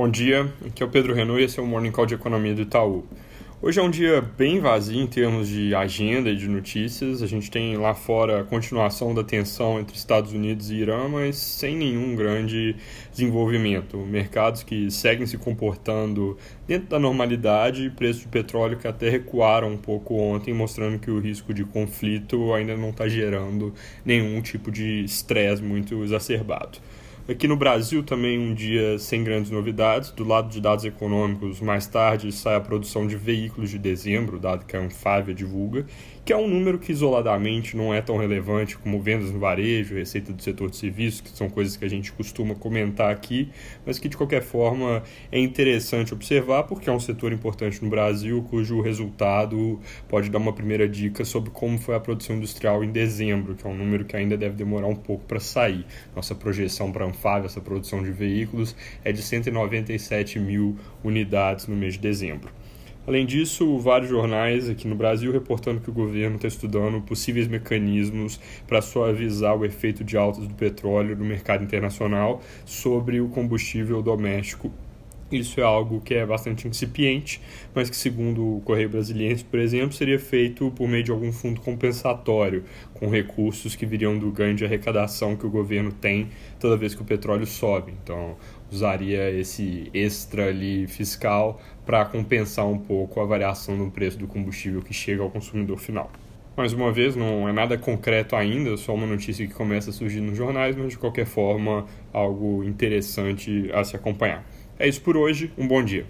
Bom dia, aqui é o Pedro Renault e esse é o Morning Call de Economia do Itaú. Hoje é um dia bem vazio em termos de agenda e de notícias. A gente tem lá fora a continuação da tensão entre Estados Unidos e Irã, mas sem nenhum grande desenvolvimento. Mercados que seguem se comportando dentro da normalidade e preços de petróleo que até recuaram um pouco ontem, mostrando que o risco de conflito ainda não está gerando nenhum tipo de estresse muito exacerbado. Aqui no Brasil também um dia sem grandes novidades. Do lado de dados econômicos, mais tarde sai a produção de veículos de dezembro, dado que a Anfávia divulga, que é um número que isoladamente não é tão relevante como vendas no varejo, receita do setor de serviços, que são coisas que a gente costuma comentar aqui, mas que de qualquer forma é interessante observar porque é um setor importante no Brasil cujo resultado pode dar uma primeira dica sobre como foi a produção industrial em dezembro, que é um número que ainda deve demorar um pouco para sair. Nossa projeção para Anfávia, essa produção de veículos, é de 197 mil unidades no mês de dezembro. Além disso, vários jornais aqui no Brasil reportando que o governo está estudando possíveis mecanismos para suavizar o efeito de altas do petróleo no mercado internacional sobre o combustível doméstico isso é algo que é bastante incipiente, mas que, segundo o Correio Brasiliense, por exemplo, seria feito por meio de algum fundo compensatório, com recursos que viriam do ganho de arrecadação que o governo tem toda vez que o petróleo sobe. Então, usaria esse extra ali fiscal para compensar um pouco a variação no preço do combustível que chega ao consumidor final. Mais uma vez, não é nada concreto ainda, só uma notícia que começa a surgir nos jornais, mas de qualquer forma, algo interessante a se acompanhar. É isso por hoje, um bom dia.